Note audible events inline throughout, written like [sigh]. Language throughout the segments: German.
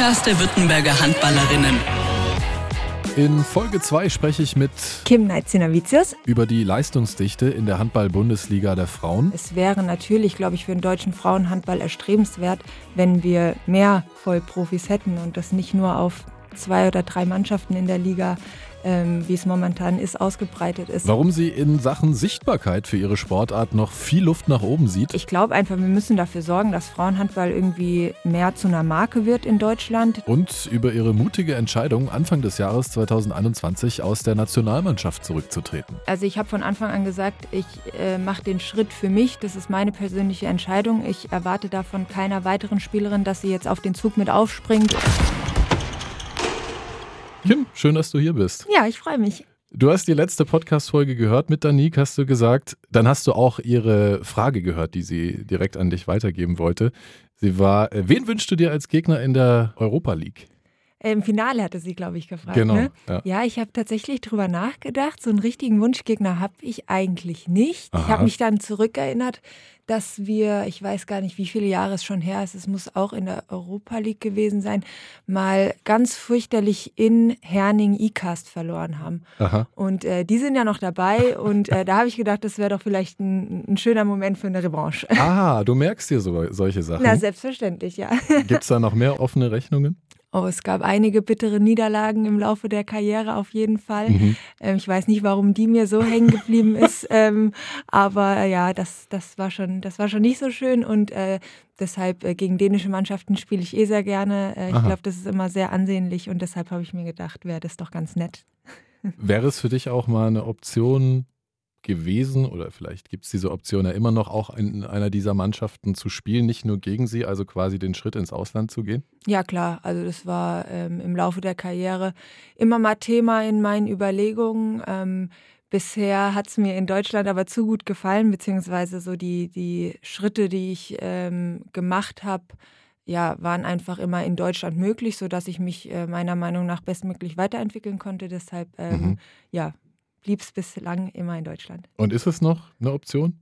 Podcast der Württemberger Handballerinnen. In Folge 2 spreche ich mit Kim Neitzinavicius. über die Leistungsdichte in der Handball-Bundesliga der Frauen. Es wäre natürlich, glaube ich, für den deutschen Frauenhandball erstrebenswert, wenn wir mehr Vollprofis hätten und das nicht nur auf zwei oder drei Mannschaften in der Liga, ähm, wie es momentan ist, ausgebreitet ist. Warum sie in Sachen Sichtbarkeit für ihre Sportart noch viel Luft nach oben sieht. Ich glaube einfach, wir müssen dafür sorgen, dass Frauenhandball irgendwie mehr zu einer Marke wird in Deutschland. Und über ihre mutige Entscheidung, Anfang des Jahres 2021 aus der Nationalmannschaft zurückzutreten. Also ich habe von Anfang an gesagt, ich äh, mache den Schritt für mich. Das ist meine persönliche Entscheidung. Ich erwarte davon keiner weiteren Spielerin, dass sie jetzt auf den Zug mit aufspringt. Kim, schön, dass du hier bist. Ja, ich freue mich. Du hast die letzte Podcast-Folge gehört mit Danique, hast du gesagt. Dann hast du auch ihre Frage gehört, die sie direkt an dich weitergeben wollte. Sie war, äh, wen wünschst du dir als Gegner in der Europa League? Im Finale hatte sie, glaube ich, gefragt. Genau, Ne? ja. Ja, ich habe tatsächlich drüber nachgedacht. So einen richtigen Wunschgegner habe ich eigentlich nicht. Ich Aha. habe mich dann zurückerinnert, dass wir, ich weiß gar nicht, wie viele Jahre es schon her ist, es muss auch in der Europa League gewesen sein, mal ganz fürchterlich in Herning E-Cast verloren haben. Aha. Und äh, die sind ja noch dabei [laughs] und äh, da habe ich gedacht, das wäre doch vielleicht ein, ein schöner Moment für eine Revanche. Ah, du merkst dir so, solche Sachen. Na, selbstverständlich, ja. Gibt es da noch mehr offene Rechnungen? Oh, es gab einige bittere Niederlagen im Laufe der Karriere auf jeden Fall. Mhm. Ähm, ich weiß nicht, warum die mir so hängen geblieben [laughs] ist, ähm, aber äh, ja, das, das, war schon, das war schon nicht so schön und äh, deshalb äh, gegen dänische Mannschaften spiele ich eh sehr gerne. Äh, ich glaube, das ist immer sehr ansehnlich und deshalb habe ich mir gedacht, wäre das doch ganz nett. Wäre es für dich auch mal eine Option gewesen oder vielleicht gibt es diese Option ja immer noch, auch in einer dieser Mannschaften zu spielen, nicht nur gegen sie, also quasi den Schritt ins Ausland zu gehen? Ja, klar. Also das war ähm, im Laufe der Karriere immer mal Thema in meinen Überlegungen. Ähm, bisher hat es mir in Deutschland aber zu gut gefallen, beziehungsweise so die, die Schritte, die ich ähm, gemacht habe, ja, waren einfach immer in Deutschland möglich, sodass ich mich äh, meiner Meinung nach bestmöglich weiterentwickeln konnte. Deshalb, ähm, Mhm. ja, blieb es bislang immer in Deutschland. Und ist es noch eine Option?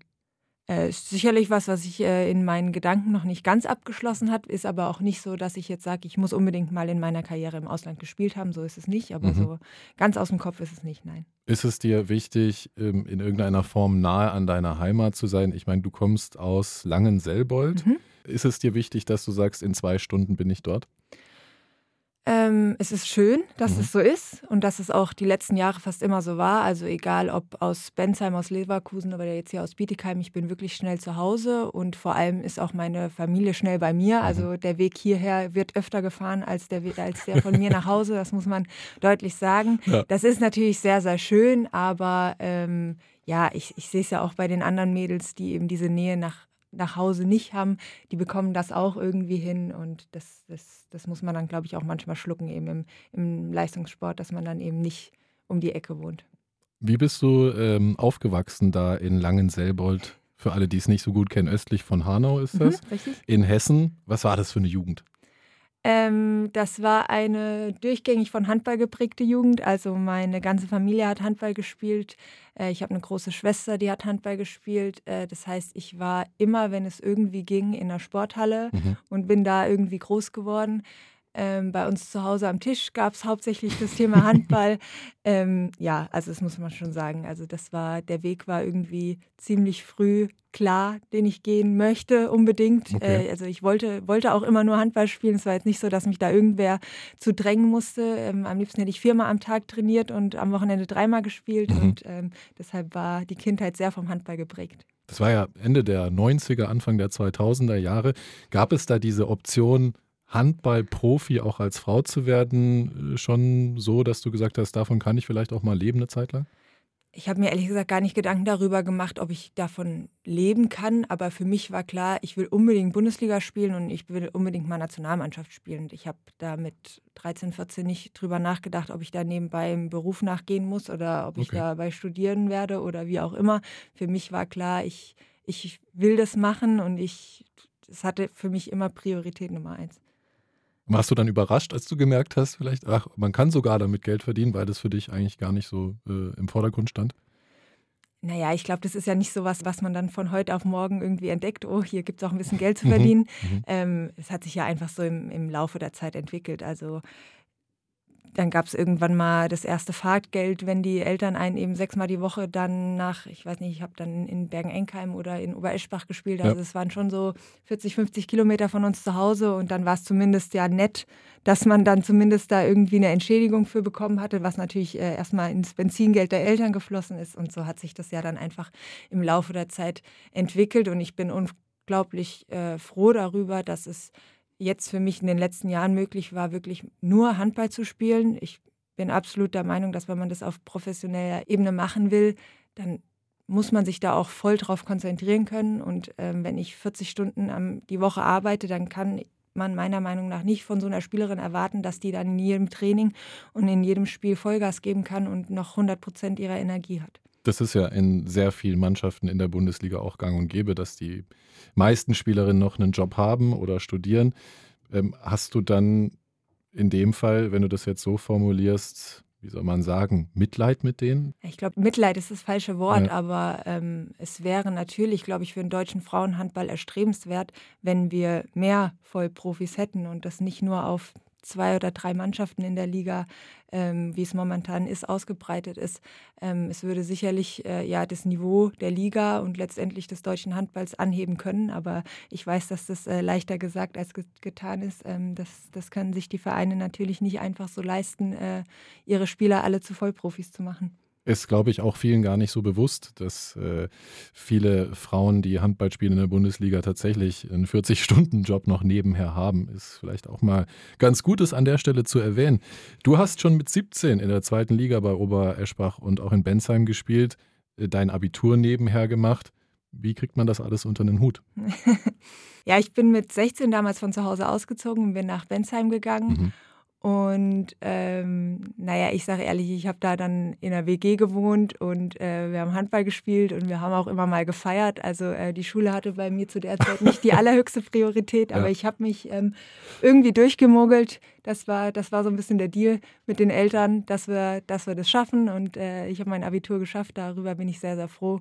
Äh, ist sicherlich was, was ich äh, in meinen Gedanken noch nicht ganz abgeschlossen hat, ist aber auch nicht so, dass ich jetzt sage, ich muss unbedingt mal in meiner Karriere im Ausland gespielt haben. So ist es nicht, aber Mhm. so ganz aus dem Kopf ist es nicht, nein. Ist es dir wichtig, ähm, in irgendeiner Form nahe an deiner Heimat zu sein? Ich meine, du kommst aus Langenselbold. Mhm. Ist es dir wichtig, dass du sagst, in zwei Stunden bin ich dort? Ähm, es ist schön, dass Mhm. es so ist und dass es auch die letzten Jahre fast immer so war. Also egal ob aus Bensheim, aus Leverkusen oder jetzt hier aus Bietigheim, ich bin wirklich schnell zu Hause und vor allem ist auch meine Familie schnell bei mir. Also der Weg hierher wird öfter gefahren als der, als der von mir nach Hause, das muss man deutlich sagen. Ja. Das ist natürlich sehr, sehr schön, aber ähm, ja, ich, ich sehe es ja auch bei den anderen Mädels, die eben diese Nähe nach nach Hause nicht haben, die bekommen das auch irgendwie hin und das, das, das muss man dann, glaube ich, auch manchmal schlucken eben im, im Leistungssport, dass man dann eben nicht um die Ecke wohnt. Wie bist du ähm, aufgewachsen da in Langenselbold? Für alle, die es nicht so gut kennen, östlich von Hanau ist das. Mhm, richtig? In Hessen. Was war das für eine Jugend? Ähm, das war eine durchgängig von Handball geprägte Jugend. Also meine ganze Familie hat Handball gespielt. Äh, ich habe eine große Schwester, die hat Handball gespielt. Äh, das heißt, ich war immer, wenn es irgendwie ging, in der Sporthalle Mhm. und bin da irgendwie groß geworden. Ähm, bei uns zu Hause am Tisch gab es hauptsächlich das Thema [laughs] Handball. ähm, ja, also das muss man schon sagen. Also das war, der Weg war irgendwie ziemlich früh klar, den ich gehen möchte, unbedingt. Okay. Äh, also ich wollte, wollte auch immer nur Handball spielen. Es war jetzt nicht so, dass mich da irgendwer zu drängen musste. Ähm, am liebsten hätte ich viermal am Tag trainiert und am Wochenende dreimal gespielt. Mhm. Und ähm, deshalb war die Kindheit sehr vom Handball geprägt. Das war ja Ende der 90er, Anfang der 2000er Jahre. Gab es da diese Option, Handball-Profi auch als Frau zu werden, äh, schon so, dass du gesagt hast, davon kann ich vielleicht auch mal leben eine Zeit lang? Ich habe mir ehrlich gesagt gar nicht Gedanken darüber gemacht, ob ich davon leben kann. Aber für mich war klar, ich will unbedingt Bundesliga spielen und ich will unbedingt mal Nationalmannschaft spielen. Und ich habe da mit 13, 14 nicht drüber nachgedacht, ob ich da nebenbei im Beruf nachgehen muss oder ob ich Okay. dabei studieren werde oder wie auch immer. Für mich war klar, ich, ich will das machen und ich, es hatte für mich immer Priorität Nummer eins. Warst du dann überrascht, als du gemerkt hast, vielleicht, ach, man kann sogar damit Geld verdienen, weil das für dich eigentlich gar nicht so äh, im Vordergrund stand? naja, ich glaube, das ist ja nicht so was, was man dann von heute auf morgen irgendwie entdeckt. Oh, hier gibt es auch ein bisschen Geld zu mhm. verdienen. Mhm. Ähm, es hat sich ja einfach so im, im Laufe der Zeit entwickelt. Also dann gab es irgendwann mal das erste Fahrtgeld, wenn die Eltern einen eben sechsmal die Woche dann nach, ich weiß nicht, ich habe dann in Bergen-Enkheim oder in Obereschbach gespielt. Also es waren schon so 40, 50 Kilometer von uns zu Hause und dann war es zumindest ja nett, dass man dann zumindest da irgendwie eine Entschädigung für bekommen hatte, was natürlich äh, erstmal ins Benzingeld der Eltern geflossen ist. Und so hat sich das ja dann einfach im Laufe der Zeit entwickelt und ich bin unglaublich äh, froh darüber, dass es jetzt für mich in den letzten Jahren möglich war, wirklich nur Handball zu spielen. Ich bin absolut der Meinung, dass wenn man das auf professioneller Ebene machen will, dann muss man sich da auch voll drauf konzentrieren können. Und ähm, wenn ich 40 Stunden am, die Woche arbeite, dann kann man meiner Meinung nach nicht von so einer Spielerin erwarten, dass die dann in jedem Training und in jedem Spiel Vollgas geben kann und noch 100 Prozent ihrer Energie hat. Das ist ja in sehr vielen Mannschaften in der Bundesliga auch gang und gäbe, dass die meisten Spielerinnen noch einen Job haben oder studieren. Ähm, hast du dann in dem Fall, wenn du das jetzt so formulierst, wie soll man sagen, Mitleid mit denen? Ich glaube, Mitleid ist das falsche Wort, ja. aber ähm, es wäre natürlich, glaube ich, für den deutschen Frauenhandball erstrebenswert, wenn wir mehr Vollprofis hätten und das nicht nur auf zwei oder drei Mannschaften in der Liga, ähm, wie es momentan ist, ausgebreitet ist. Ähm, es würde sicherlich äh, ja das Niveau der Liga und letztendlich des deutschen Handballs anheben können, aber ich weiß, dass das äh, leichter gesagt als ge getan ist. Ähm, das, das können sich die Vereine natürlich nicht einfach so leisten, äh, ihre Spieler alle zu Vollprofis zu machen ist, glaube ich, auch vielen gar nicht so bewusst, dass äh, viele Frauen, die Handball spielen in der Bundesliga, tatsächlich einen 40-Stunden-Job noch nebenher haben. Ist vielleicht auch mal ganz gut, es an der Stelle zu erwähnen. Du hast schon mit 17 in der zweiten Liga bei Obereschbach und auch in Bensheim gespielt, äh, dein Abitur nebenher gemacht. Wie kriegt man das alles unter den Hut? [laughs] ja, ich bin mit 16 damals von zu Hause ausgezogen und bin nach Bensheim gegangen. Mhm. Und ähm, naja, ich sage ehrlich, ich habe da dann in der WG gewohnt und äh, wir haben Handball gespielt und wir haben auch immer mal gefeiert. Also äh, die Schule hatte bei mir zu der Zeit nicht die [laughs] allerhöchste Priorität, aber ja. ich habe mich ähm, irgendwie durchgemogelt. Das war, das war so ein bisschen der Deal mit den Eltern, dass wir, dass wir das schaffen. Und äh, ich habe mein Abitur geschafft. Darüber bin ich sehr, sehr froh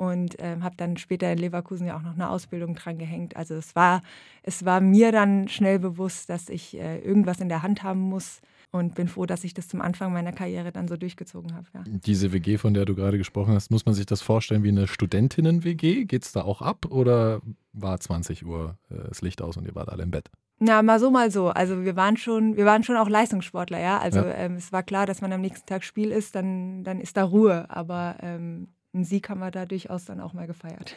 und ähm, habe dann später in Leverkusen ja auch noch eine Ausbildung dran gehängt. Also es war, es war mir dann schnell bewusst, dass ich äh, irgendwas in der Hand haben muss und bin froh, dass ich das zum Anfang meiner Karriere dann so durchgezogen habe. Ja. Diese WG, von der du gerade gesprochen hast, muss man sich das vorstellen wie eine Studentinnen-WG? Geht es da auch ab oder war 20 Uhr äh, das Licht aus und ihr wart alle im Bett? Na, mal so, mal so. Also wir waren schon, wir waren schon auch Leistungssportler, ja. Also ja. Ähm, es war klar, dass man am nächsten Tag Spiel ist, dann, dann ist da Ruhe. Aber ähm, ein Sieg haben wir da durchaus dann auch mal gefeiert.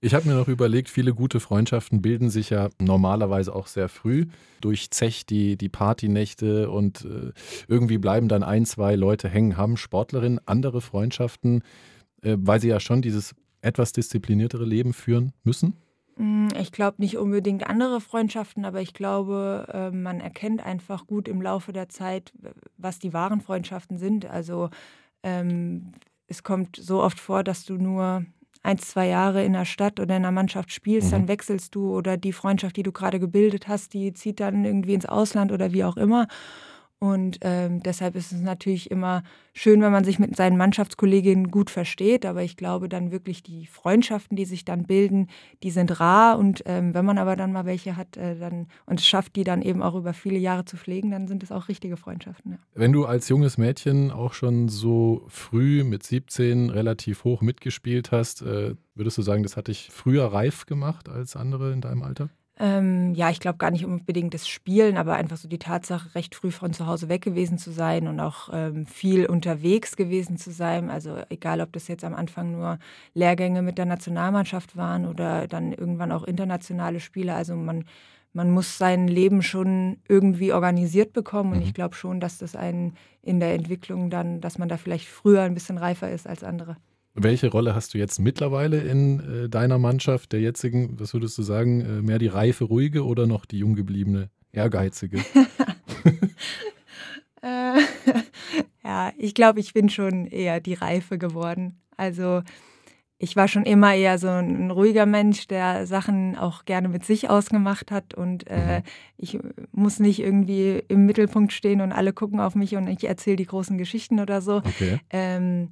Ich habe mir noch überlegt, viele gute Freundschaften bilden sich ja normalerweise auch sehr früh durch Zech, die, die Partynächte und äh, irgendwie bleiben dann ein, zwei Leute hängen. Haben Sportlerinnen andere Freundschaften, äh, weil sie ja schon dieses etwas diszipliniertere Leben führen müssen? Mm, ich glaube nicht unbedingt andere Freundschaften, aber ich glaube, äh, man erkennt einfach gut im Laufe der Zeit, was die wahren Freundschaften sind. Also ähm, es kommt so oft vor, dass du nur ein, zwei Jahre in der Stadt oder in einer Mannschaft spielst, mhm. dann wechselst du oder die Freundschaft, die du gerade gebildet hast, die zieht dann irgendwie ins Ausland oder wie auch immer. Und ähm, deshalb ist es natürlich immer schön, wenn man sich mit seinen Mannschaftskolleginnen gut versteht. Aber ich glaube dann wirklich, die Freundschaften, die sich dann bilden, die sind rar. Und ähm, wenn man aber dann mal welche hat äh, dann, und es schafft, die dann eben auch über viele Jahre zu pflegen, dann sind es auch richtige Freundschaften. Ja. Wenn du als junges Mädchen auch schon so früh mit 17 relativ hoch mitgespielt hast, äh, würdest du sagen, das hat dich früher reif gemacht als andere in deinem Alter? Ähm, ja, ich glaube gar nicht unbedingt das Spielen, aber einfach so die Tatsache, recht früh von zu Hause weg gewesen zu sein und auch ähm, viel unterwegs gewesen zu sein. Also egal, ob das jetzt am Anfang nur Lehrgänge mit der Nationalmannschaft waren oder dann irgendwann auch internationale Spiele. Also man, man muss sein Leben schon irgendwie organisiert bekommen. Und mhm. ich glaube schon, dass das einen in der Entwicklung dann, dass man da vielleicht früher ein bisschen reifer ist als andere. Welche Rolle hast du jetzt mittlerweile in äh, deiner Mannschaft, der jetzigen? Was würdest du sagen? Äh, mehr die reife, ruhige oder noch die jung gebliebene, ehrgeizige? [laughs] äh, [laughs] ja, ich glaube, ich bin schon eher die reife geworden. Also ich war schon immer eher so ein, ruhiger Mensch, der Sachen auch gerne mit sich ausgemacht hat und äh, mhm. ich muss nicht irgendwie im Mittelpunkt stehen und alle gucken auf mich und ich erzähle die großen Geschichten oder so. Okay. Ähm,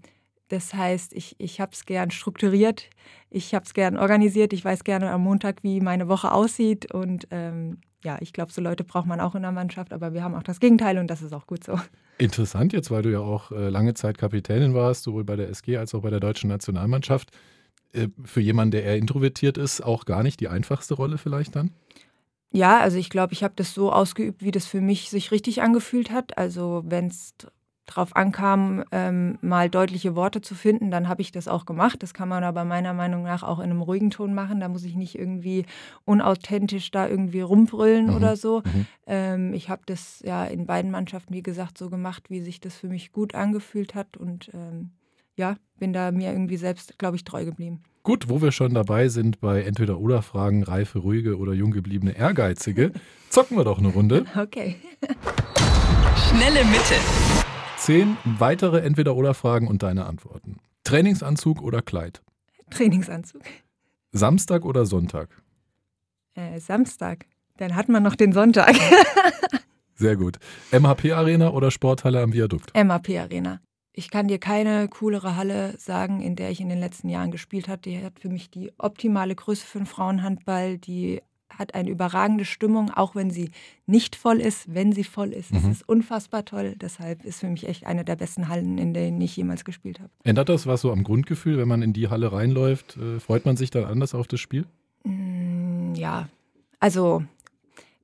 Das heißt, ich, ich habe es gern strukturiert, ich habe es gern organisiert, ich weiß gerne am Montag, wie meine Woche aussieht. Und ähm, ja, ich glaube, so Leute braucht man auch in der Mannschaft, aber wir haben auch das Gegenteil und das ist auch gut so. Interessant jetzt, weil du ja auch äh, lange Zeit Kapitänin warst, sowohl bei der SG als auch bei der deutschen Nationalmannschaft. Äh, für jemanden, der eher introvertiert ist, auch gar nicht die einfachste Rolle vielleicht dann? Ja, also ich glaube, ich habe das so ausgeübt, wie das für mich sich richtig angefühlt hat. Also wenn es drauf ankam, ähm, mal deutliche Worte zu finden, dann habe ich das auch gemacht. Das kann man aber meiner Meinung nach auch in einem ruhigen Ton machen. Da muss ich nicht irgendwie unauthentisch da irgendwie rumbrüllen mhm. oder so. Mhm. Ähm, ich habe das ja in beiden Mannschaften, wie gesagt, so gemacht, wie sich das für mich gut angefühlt hat und ähm, ja, bin da mir irgendwie selbst, glaube ich, treu geblieben. Gut, wo wir schon dabei sind bei Entweder-Oder-Fragen, reife, ruhige oder jung gebliebene Ehrgeizige, [laughs] zocken wir doch eine Runde. Okay. Schnelle Mitte. Zehn weitere Entweder-Oder-Fragen und deine Antworten. Trainingsanzug oder Kleid? Trainingsanzug. Samstag oder Sonntag? Äh, Samstag. Dann hat man noch den Sonntag. [laughs] Sehr gut. MHP-Arena oder Sporthalle am Viadukt? MHP-Arena. Ich kann dir keine coolere Halle sagen, in der ich in den letzten Jahren gespielt habe. Die hat für mich die optimale Größe für den Frauenhandball, die hat eine überragende Stimmung, auch wenn sie nicht voll ist. Wenn sie voll ist, mhm. ist es unfassbar toll. Deshalb ist für mich echt eine der besten Hallen, in denen ich jemals gespielt habe. Ändert das was so am Grundgefühl, wenn man in die Halle reinläuft? Äh, freut man sich dann anders auf das Spiel? Mm, ja, also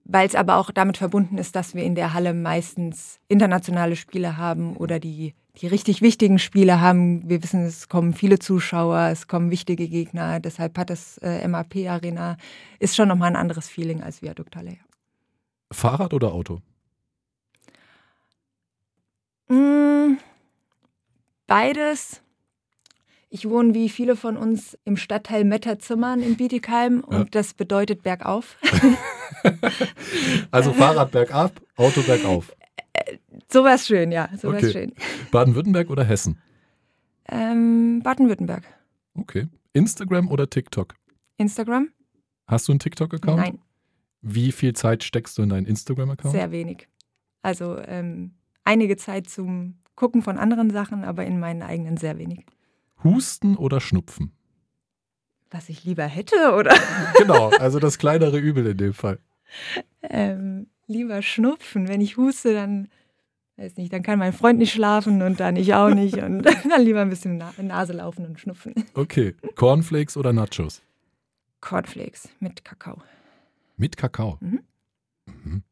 weil es aber auch damit verbunden ist, dass wir in der Halle meistens internationale Spiele haben oder die die richtig wichtigen Spiele haben. Wir wissen, es kommen viele Zuschauer, es kommen wichtige Gegner. Deshalb hat das äh, MAP Arena ist schon nochmal ein anderes Feeling als Viadukthalle. Ja. Fahrrad oder Auto? Mm, beides. Ich wohne wie viele von uns im Stadtteil Metterzimmern in Bietigheim und ja. das bedeutet bergauf. [laughs] also Fahrrad bergab, Auto bergauf. Sowas schön, ja. Sowas okay. schön. Baden-Württemberg oder Hessen? Ähm, Baden-Württemberg. Okay. Instagram oder TikTok? Instagram. Hast du einen TikTok-Account? Nein. Wie viel Zeit steckst du in deinen Instagram-Account? Sehr wenig. Also ähm, einige Zeit zum Gucken von anderen Sachen, aber in meinen eigenen sehr wenig. Husten oder Schnupfen? Was ich lieber hätte, oder? [laughs] genau, also das kleinere Übel in dem Fall. Ähm, lieber Schnupfen. Wenn ich huste, dann weiß nicht, dann kann mein Freund nicht schlafen und dann ich auch nicht und [laughs] dann lieber ein bisschen in Nase laufen und schnupfen. Okay, Cornflakes oder Nachos? Cornflakes mit Kakao. Mit Kakao? Mhm. Mhm.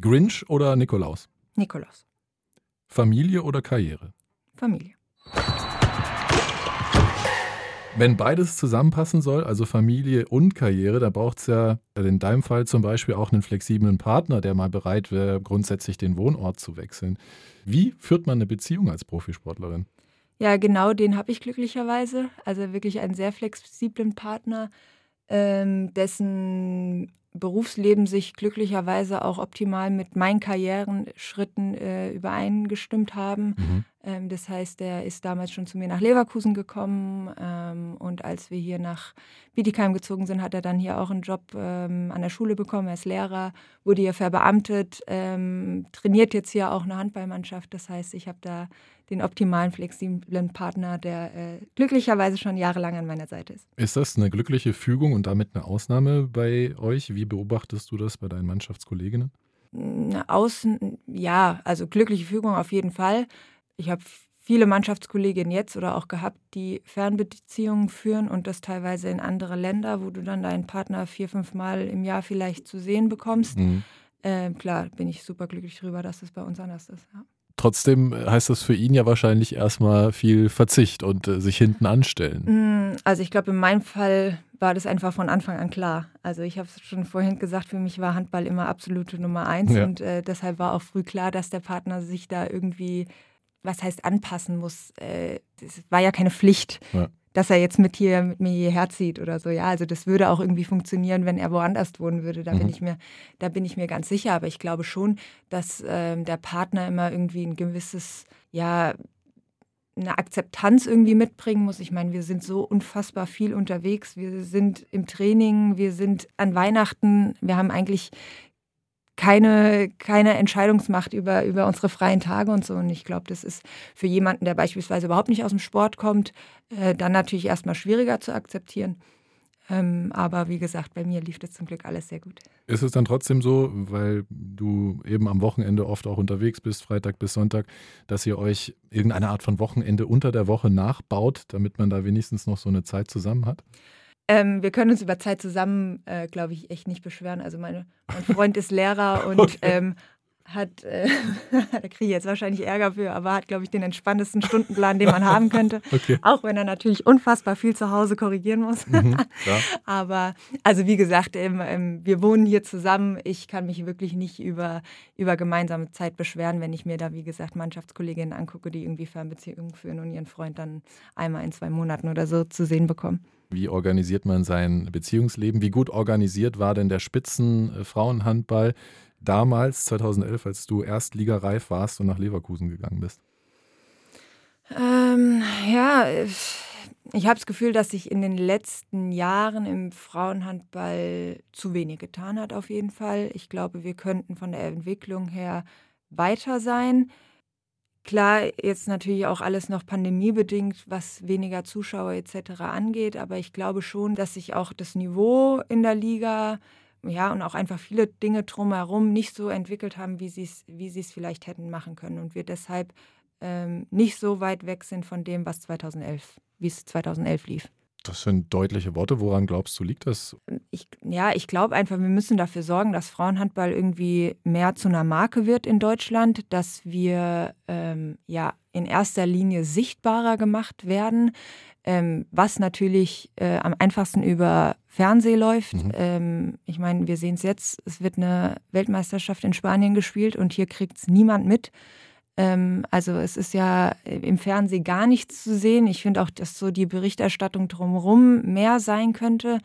Grinch oder Nikolaus? Nikolaus. Familie oder Karriere? Familie. Wenn beides zusammenpassen soll, also Familie und Karriere, da braucht es ja in deinem Fall zum Beispiel auch einen flexiblen Partner, der mal bereit wäre, grundsätzlich den Wohnort zu wechseln. Wie führt man eine Beziehung als Profisportlerin? Ja, genau den habe ich glücklicherweise. Also wirklich einen sehr flexiblen Partner, ähm, dessen Berufsleben sich glücklicherweise auch optimal mit meinen Karrierenschritten äh, übereingestimmt haben. Mhm. Ähm, das heißt, er ist damals schon zu mir nach Leverkusen gekommen ähm, und als wir hier nach Bietigheim gezogen sind, hat er dann hier auch einen Job ähm, an der Schule bekommen. Er ist Lehrer, wurde hier verbeamtet, ähm, trainiert jetzt hier auch eine Handballmannschaft. Das heißt, ich habe da den optimalen, flexiblen Partner, der äh, glücklicherweise schon jahrelang an meiner Seite ist. Ist das eine glückliche Fügung und damit eine Ausnahme bei euch? Wie beobachtest du das bei deinen Mannschaftskolleginnen? Außen, ja, also glückliche Fügung auf jeden Fall. Ich habe viele Mannschaftskolleginnen jetzt oder auch gehabt, die Fernbeziehungen führen und das teilweise in andere Länder, wo du dann deinen Partner vier, fünf Mal im Jahr vielleicht zu sehen bekommst. Mhm. Äh, klar, bin ich super glücklich darüber, dass es bei uns anders ist. Ja. Trotzdem heißt das für ihn ja wahrscheinlich erstmal viel Verzicht und äh, sich hinten anstellen. Mm, also ich glaube, in meinem Fall war das einfach von Anfang an klar. Also ich habe es schon vorhin gesagt, für mich war Handball immer absolute Nummer eins ja. und äh, deshalb war auch früh klar, dass der Partner sich da irgendwie, was heißt anpassen muss. Äh, das war ja keine Pflicht. Ja dass er jetzt mit hier mit mir hierher zieht oder so. Ja, also das würde auch irgendwie funktionieren, wenn er woanders wohnen würde. Da mhm. bin ich mir, da bin ich mir ganz sicher. Aber ich glaube schon, dass ähm, der Partner immer irgendwie ein gewisses, ja, eine Akzeptanz irgendwie mitbringen muss. Ich meine, wir sind so unfassbar viel unterwegs. Wir sind im Training, wir sind an Weihnachten. Wir haben eigentlich keine, keine Entscheidungsmacht über, über unsere freien Tage und so. Und ich glaube, das ist für jemanden, der beispielsweise überhaupt nicht aus dem Sport kommt, äh, dann natürlich erstmal schwieriger zu akzeptieren. Ähm, aber wie gesagt, bei mir lief das zum Glück alles sehr gut. Ist es dann trotzdem so, weil du eben am Wochenende oft auch unterwegs bist, Freitag bis Sonntag, dass ihr euch irgendeine Art von Wochenende unter der Woche nachbaut, damit man da wenigstens noch so eine Zeit zusammen hat? Ähm, wir können uns über Zeit zusammen, äh, glaube ich, echt nicht beschweren. Also meine, mein Freund ist Lehrer [laughs] und okay. ähm, hat, äh, [laughs] da kriege ich jetzt wahrscheinlich Ärger für, aber hat, glaube ich, den entspanntesten Stundenplan, den man haben könnte. [laughs] Okay. Auch wenn er natürlich unfassbar viel zu Hause korrigieren muss. Mhm, [laughs] aber, also wie gesagt, ähm, ähm, wir wohnen hier zusammen. Ich kann mich wirklich nicht über, über gemeinsame Zeit beschweren, wenn ich mir da, wie gesagt, Mannschaftskolleginnen angucke, die irgendwie Fernbeziehungen führen und ihren Freund dann einmal in zwei Monaten oder so zu sehen bekommen. Wie organisiert man sein Beziehungsleben? Wie gut organisiert war denn der Spitzenfrauenhandball damals, 2011, als du erstligareif warst und nach Leverkusen gegangen bist? Ähm, ja, ich habe das Gefühl, dass sich in den letzten Jahren im Frauenhandball zu wenig getan hat, auf jeden Fall. Ich glaube, wir könnten von der Entwicklung her weiter sein. Klar, jetzt natürlich auch alles noch pandemiebedingt, was weniger Zuschauer etc. angeht, aber ich glaube schon, dass sich auch das Niveau in der Liga ja, und auch einfach viele Dinge drumherum nicht so entwickelt haben, wie sie es wie vielleicht hätten machen können und wir deshalb ähm, nicht so weit weg sind von dem, was 2011, wie es 2011 lief. Das sind deutliche Worte. Woran glaubst du, liegt das? Ich, ja, ich glaube einfach, wir müssen dafür sorgen, dass Frauenhandball irgendwie mehr zu einer Marke wird in Deutschland, dass wir ähm, ja in erster Linie sichtbarer gemacht werden, ähm, was natürlich äh, am einfachsten über Fernseh läuft. Mhm. Ähm, ich meine, wir sehen es jetzt, es wird eine Weltmeisterschaft in Spanien gespielt und hier kriegt es niemand mit. Ähm, also es ist ja im Fernsehen gar nichts zu sehen. Ich finde auch, dass so die Berichterstattung drumherum mehr sein könnte.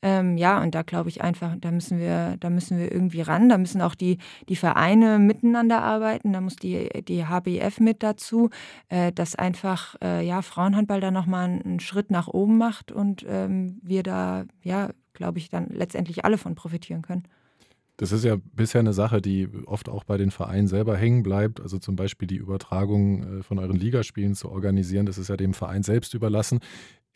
Ähm, ja, und da glaube ich einfach, da müssen wir, da müssen wir irgendwie ran. Da müssen auch die, die Vereine miteinander arbeiten. Da muss die, die HBF mit dazu, äh, dass einfach äh, ja, Frauenhandball da nochmal einen, Schritt nach oben macht und ähm, wir da, ja, glaube ich, dann letztendlich alle von profitieren können. Das ist ja bisher eine Sache, die oft auch bei den Vereinen selber hängen bleibt. Also zum Beispiel die Übertragung äh, von euren Ligaspielen zu organisieren, das ist ja dem Verein selbst überlassen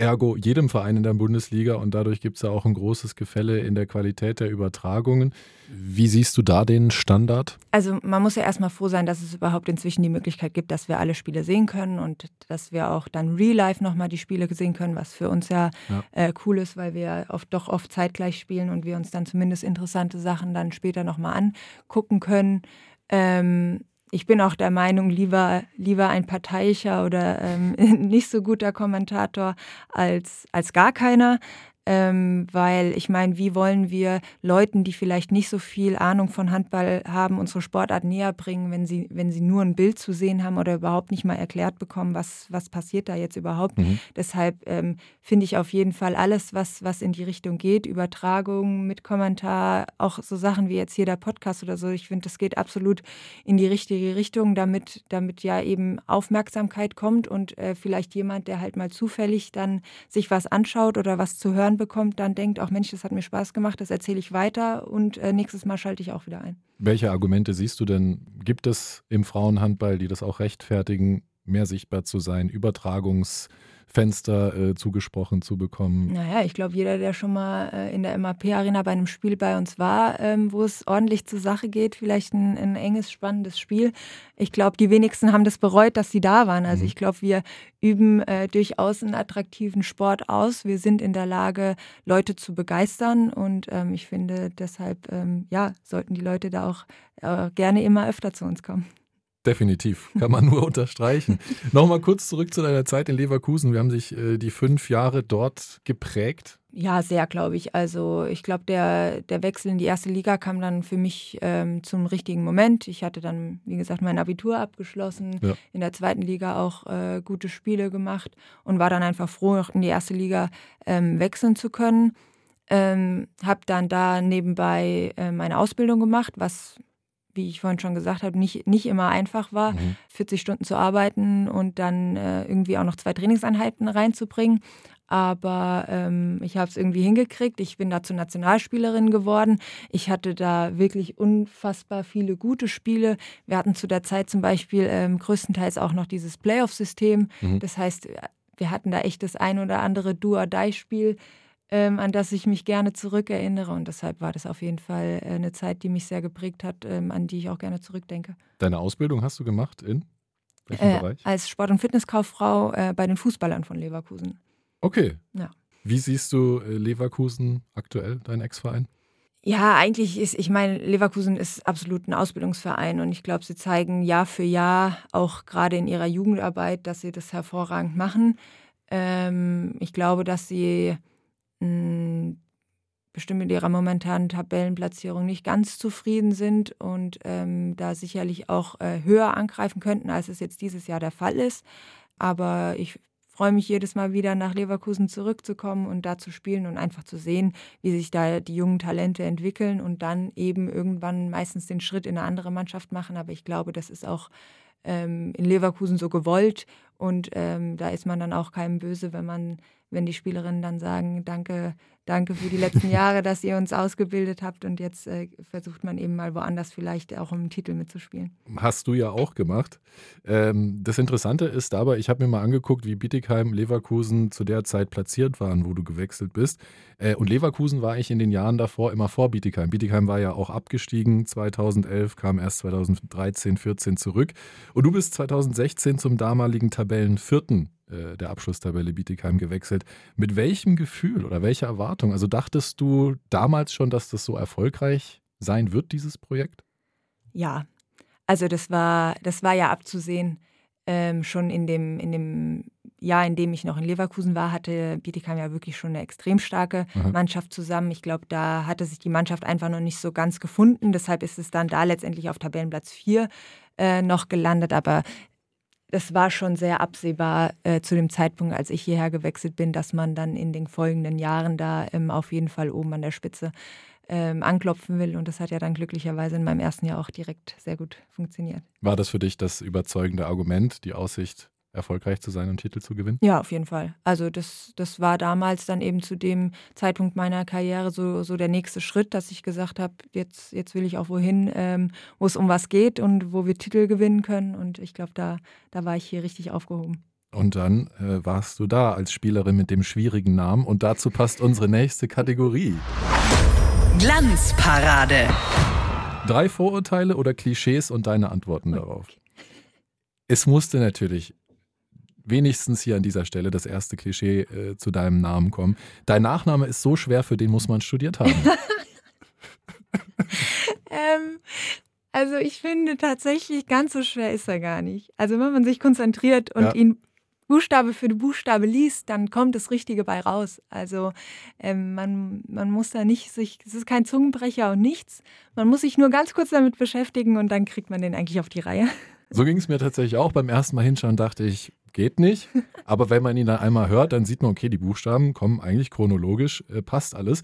ergo jedem Verein in der Bundesliga und dadurch gibt es ja auch ein großes Gefälle in der Qualität der Übertragungen. Wie siehst du da den Standard? Also man muss ja erstmal froh sein, dass es überhaupt inzwischen die Möglichkeit gibt, dass wir alle Spiele sehen können und dass wir auch dann real life nochmal die Spiele sehen können, was für uns ja, ja. Äh, cool ist, weil wir oft doch oft zeitgleich spielen und wir uns dann zumindest interessante Sachen dann später nochmal angucken können. Ähm, ich bin auch der Meinung, lieber, lieber ein parteiischer oder ähm, [laughs] nicht so guter Kommentator als, als gar keiner. Ähm, weil ich meine, wie wollen wir Leuten, die vielleicht nicht so viel Ahnung von Handball haben, unsere Sportart näher bringen, wenn sie, wenn sie nur ein Bild zu sehen haben oder überhaupt nicht mal erklärt bekommen, was, was passiert da jetzt überhaupt. Mhm. Deshalb ähm, finde ich auf jeden Fall alles, was, was in die Richtung geht, Übertragung mit Kommentar, auch so Sachen wie jetzt hier der Podcast oder so, ich finde, das geht absolut in die richtige Richtung, damit, damit ja eben Aufmerksamkeit kommt und äh, vielleicht jemand, der halt mal zufällig dann sich was anschaut oder was zu hören bekommt, dann denkt auch, Mensch, das hat mir Spaß gemacht, das erzähle ich weiter und äh, nächstes Mal schalte ich auch wieder ein. Welche Argumente siehst du denn, gibt es im Frauenhandball, die das auch rechtfertigen, mehr sichtbar zu sein, Übertragungs- Fenster äh, zugesprochen zu bekommen? Naja, ich glaube, jeder, der schon mal äh, in der MAP-Arena bei einem Spiel bei uns war, ähm, wo es ordentlich zur Sache geht, vielleicht ein, ein enges, spannendes Spiel. Ich glaube, die wenigsten haben das bereut, dass sie da waren. Also mhm. ich glaube, wir üben äh, durchaus einen attraktiven Sport aus. Wir sind in der Lage, Leute zu begeistern und ähm, ich finde deshalb, ähm, ja, sollten die Leute da auch äh, gerne immer öfter zu uns kommen. Definitiv, kann man nur [laughs] unterstreichen. Nochmal kurz zurück zu deiner Zeit in Leverkusen. Wir haben sich äh, die fünf Jahre dort geprägt. Ja, sehr, glaube ich. Also ich glaube, der, der Wechsel in die erste Liga kam dann für mich ähm, zum richtigen Moment. Ich hatte dann, wie gesagt, mein Abitur abgeschlossen, ja. in der zweiten Liga auch äh, gute Spiele gemacht und war dann einfach froh, noch in die erste Liga ähm, wechseln zu können. Ähm, habe dann da nebenbei äh, meine Ausbildung gemacht, was wie ich vorhin schon gesagt habe, nicht, nicht immer einfach war, mhm. 40 Stunden zu arbeiten und dann äh, irgendwie auch noch zwei Trainingseinheiten reinzubringen. aber ähm, ich habe es irgendwie hingekriegt. Ich bin da zur Nationalspielerin geworden. Ich hatte da wirklich unfassbar viele gute Spiele. Wir hatten zu der Zeit zum Beispiel ähm, größtenteils auch noch dieses Playoff-System. Mhm. Das heißt, wir hatten da echt das ein oder andere Do-or-Die-Spiel, ähm, an das ich mich gerne zurückerinnere. Und deshalb war das auf jeden Fall äh, eine Zeit, die mich sehr geprägt hat, ähm, an die ich auch gerne zurückdenke. Deine Ausbildung hast du gemacht in welchem äh, Bereich? Als Sport- und Fitnesskauffrau äh, bei den Fußballern von Leverkusen. Okay. Ja. Wie siehst du äh, Leverkusen aktuell, dein Ex-Verein? Ja, eigentlich ist, ich meine, Leverkusen ist absolut ein Ausbildungsverein und ich glaube, sie zeigen Jahr für Jahr, auch gerade in ihrer Jugendarbeit, dass sie das hervorragend machen. Ähm, ich glaube, dass sie bestimmt mit ihrer momentanen Tabellenplatzierung nicht ganz zufrieden sind und ähm, da sicherlich auch äh, höher angreifen könnten, als es jetzt dieses Jahr der Fall ist. Aber ich freue mich jedes Mal wieder nach Leverkusen zurückzukommen und da zu spielen und einfach zu sehen, wie sich da die jungen Talente entwickeln und dann eben irgendwann meistens den Schritt in eine andere Mannschaft machen. Aber ich glaube, das ist auch ähm, in Leverkusen so gewollt und ähm, da ist man dann auch keinem böse, wenn man, wenn die Spielerinnen dann sagen, danke, danke für die letzten [laughs] Jahre, dass ihr uns ausgebildet habt und jetzt äh, versucht man eben mal woanders vielleicht auch um einen Titel mitzuspielen. Hast du ja auch gemacht. Ähm, das Interessante ist dabei, ich habe mir mal angeguckt, wie Bietigheim, Leverkusen zu der Zeit platziert waren, wo du gewechselt bist. Äh, und Leverkusen war ich in den Jahren davor immer vor Bietigheim. Bietigheim war ja auch abgestiegen 2011, kam erst 2013, 14 zurück. Und du bist 2016 zum damaligen Tabellenvierten äh, der Abschlusstabelle Bietigheim gewechselt. Mit welchem Gefühl oder welcher Erwartung? Also dachtest du damals schon, dass das so erfolgreich sein wird, dieses Projekt? Ja, also das war, das war ja abzusehen. Ähm, schon in dem, in dem Jahr, in dem ich noch in Leverkusen war, hatte Bietigheim ja wirklich schon eine extrem starke Aha. Mannschaft zusammen. Ich glaube, da hatte sich die Mannschaft einfach noch nicht so ganz gefunden. Deshalb ist es dann da letztendlich auf Tabellenplatz 4 äh, noch gelandet. Aber es war schon sehr absehbar äh, zu dem Zeitpunkt, als ich hierher gewechselt bin, dass man dann in den folgenden Jahren da ähm, auf jeden Fall oben an der Spitze ähm, anklopfen will. Und das hat ja dann glücklicherweise in meinem ersten Jahr auch direkt sehr gut funktioniert. War das für dich das überzeugende Argument, die Aussicht erfolgreich zu sein und Titel zu gewinnen? Ja, auf jeden Fall. Also das, das war damals dann eben zu dem Zeitpunkt meiner Karriere so, so der nächste Schritt, dass ich gesagt habe, jetzt, jetzt will ich auch wohin, ähm, wo es um was geht und wo wir Titel gewinnen können. Und ich glaube, da, da war ich hier richtig aufgehoben. Und dann äh, warst du da als Spielerin mit dem schwierigen Namen und dazu passt unsere nächste Kategorie. Glanzparade. Drei Vorurteile oder Klischees und deine Antworten darauf. Es musste natürlich wenigstens hier an dieser Stelle das erste Klischee äh, zu deinem Namen kommen. Dein Nachname ist so schwer, für den muss man studiert haben. [laughs] ähm, also ich finde tatsächlich, ganz so schwer ist er gar nicht. Also wenn man sich konzentriert und ja. ihn Buchstabe für Buchstabe liest, dann kommt das Richtige bei raus. Also ähm, man, man muss da nicht sich, es ist kein Zungenbrecher und nichts. Man muss sich nur ganz kurz damit beschäftigen und dann kriegt man den eigentlich auf die Reihe. So ging es mir tatsächlich auch. Beim ersten Mal hinschauen dachte ich, geht nicht. Aber wenn man ihn dann einmal hört, dann sieht man, okay, die Buchstaben kommen eigentlich chronologisch, äh, passt alles.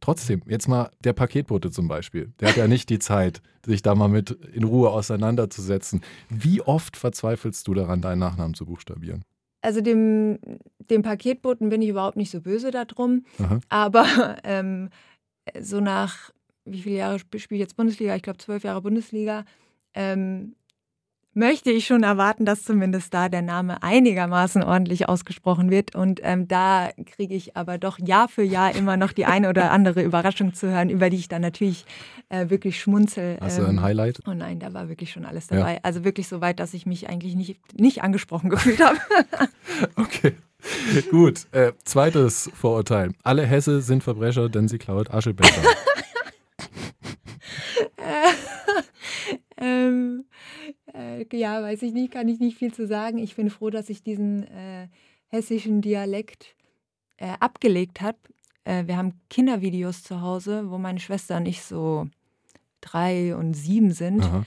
Trotzdem, jetzt mal der Paketbote zum Beispiel. Der hat ja nicht die Zeit, sich da mal mit in Ruhe auseinanderzusetzen. Wie oft verzweifelst du daran, deinen Nachnamen zu buchstabieren? Also dem, dem Paketboten bin ich überhaupt nicht so böse darum. Aha. Aber ähm, so nach, wie viele Jahre spiele ich jetzt Bundesliga? Ich glaube zwölf Jahre Bundesliga. Ähm, möchte ich schon erwarten, dass zumindest da der Name einigermaßen ordentlich ausgesprochen wird. Und ähm, da kriege ich aber doch Jahr für Jahr immer noch die eine oder andere Überraschung zu hören, über die ich dann natürlich äh, wirklich schmunzel. Hast du ein ähm, Highlight? Oh nein, da war wirklich schon alles dabei. Ja. Also wirklich so weit, dass ich mich eigentlich nicht, nicht angesprochen [laughs] gefühlt habe. [laughs] okay. Gut, äh, zweites Vorurteil. Alle Hesse sind Verbrecher, denn sie klaut Aschebecher. [laughs] ähm, äh, ja, weiß ich nicht, kann ich nicht viel zu sagen. Ich bin froh, dass ich diesen äh, hessischen Dialekt äh, abgelegt habe. Äh, wir haben Kindervideos zu Hause, wo meine Schwester und ich so drei und sieben sind. Aha.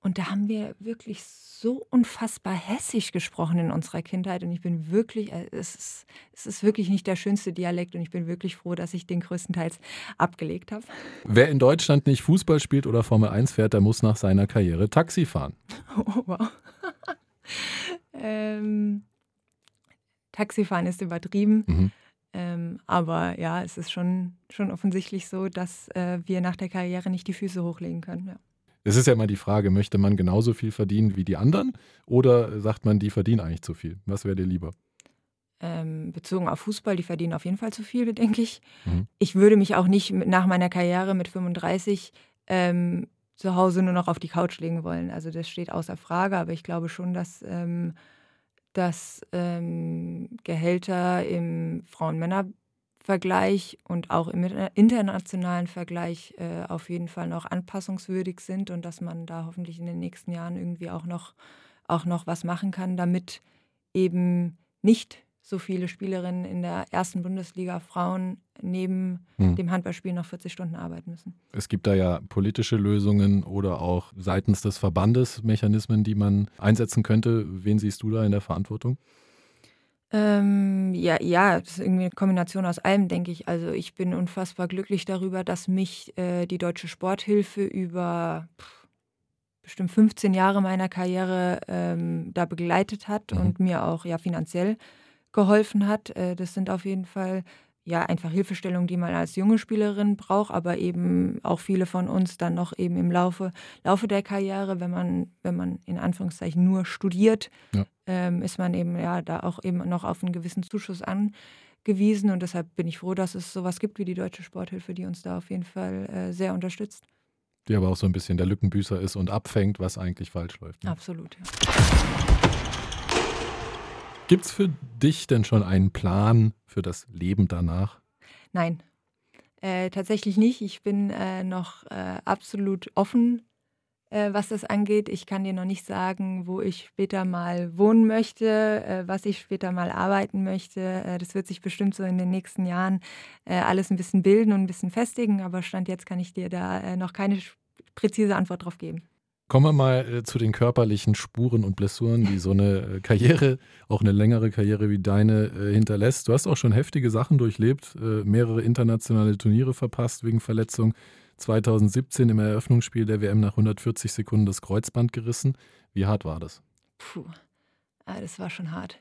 Und da haben wir wirklich so unfassbar hessisch gesprochen in unserer Kindheit. Und ich bin wirklich, äh, es ist, es ist wirklich nicht der schönste Dialekt. Und ich bin wirklich froh, dass ich den größtenteils abgelegt habe. Wer in Deutschland nicht Fußball spielt oder Formel 1 fährt, der muss nach seiner Karriere Taxi fahren. [laughs] Oh, wow. [laughs] ähm, Taxifahren ist übertrieben. Mhm. Ähm, aber ja, es ist schon, schon offensichtlich so, dass äh, wir nach der Karriere nicht die Füße hochlegen können. Ja. Es ist ja immer die Frage, möchte man genauso viel verdienen wie die anderen oder sagt man, die verdienen eigentlich zu viel? Was wäre dir lieber? Ähm, bezogen auf Fußball, die verdienen auf jeden Fall zu viel, [laughs] denke ich. Mhm. Ich würde mich auch nicht nach meiner Karriere mit 35 ähm, zu Hause nur noch auf die Couch legen wollen. Also das steht außer Frage, aber ich glaube schon, dass, ähm, dass ähm, Gehälter im Frauen-Männer-Vergleich und auch im internationalen Vergleich äh, auf jeden Fall noch anpassungswürdig sind und dass man da hoffentlich in den nächsten Jahren irgendwie auch noch, auch noch was machen kann, damit eben nicht so viele Spielerinnen in der ersten Bundesliga Frauen neben Hm. dem Handballspiel noch 40 Stunden arbeiten müssen. Es gibt da ja politische Lösungen oder auch seitens des Verbandes Mechanismen, die man einsetzen könnte. Wen siehst du da in der Verantwortung? Ähm, ja, ja, das ist irgendwie eine Kombination aus allem, denke ich. Also ich bin unfassbar glücklich darüber, dass mich äh, die Deutsche Sporthilfe über pff, bestimmt 15 Jahre meiner Karriere ähm, da begleitet hat Mhm. und mir auch ja finanziell geholfen hat. Äh, das sind auf jeden Fall ja einfach Hilfestellungen, die man als junge Spielerin braucht, aber eben auch viele von uns dann noch eben im Laufe, Laufe der Karriere, wenn man, wenn man in Anführungszeichen nur studiert, Ja. ähm, ist man eben ja da auch eben noch auf einen gewissen Zuschuss angewiesen und deshalb bin ich froh, dass es sowas gibt wie die Deutsche Sporthilfe, die uns da auf jeden Fall äh, sehr unterstützt. Die aber auch so ein bisschen der Lückenbüßer ist und abfängt, was eigentlich falsch läuft. Ne? Absolut. Ja. Gibt es für dich denn schon einen Plan für das Leben danach? Nein, äh, tatsächlich nicht. Ich bin äh, noch äh, absolut offen, äh, was das angeht. Ich kann dir noch nicht sagen, wo ich später mal wohnen möchte, äh, was ich später mal arbeiten möchte. Äh, das wird sich bestimmt so in den nächsten Jahren alles ein bisschen bilden und ein bisschen festigen, aber Stand jetzt kann ich dir da noch keine präzise Antwort drauf geben. Kommen wir mal äh, zu den körperlichen Spuren und Blessuren, die so eine äh, Karriere, auch eine längere Karriere wie deine, äh, hinterlässt. Du hast auch schon heftige Sachen durchlebt, mehrere internationale Turniere verpasst wegen Verletzung. 2017 im Eröffnungsspiel der WM nach 140 Sekunden das Kreuzband gerissen. Wie hart war das? Puh, ah, das war schon hart.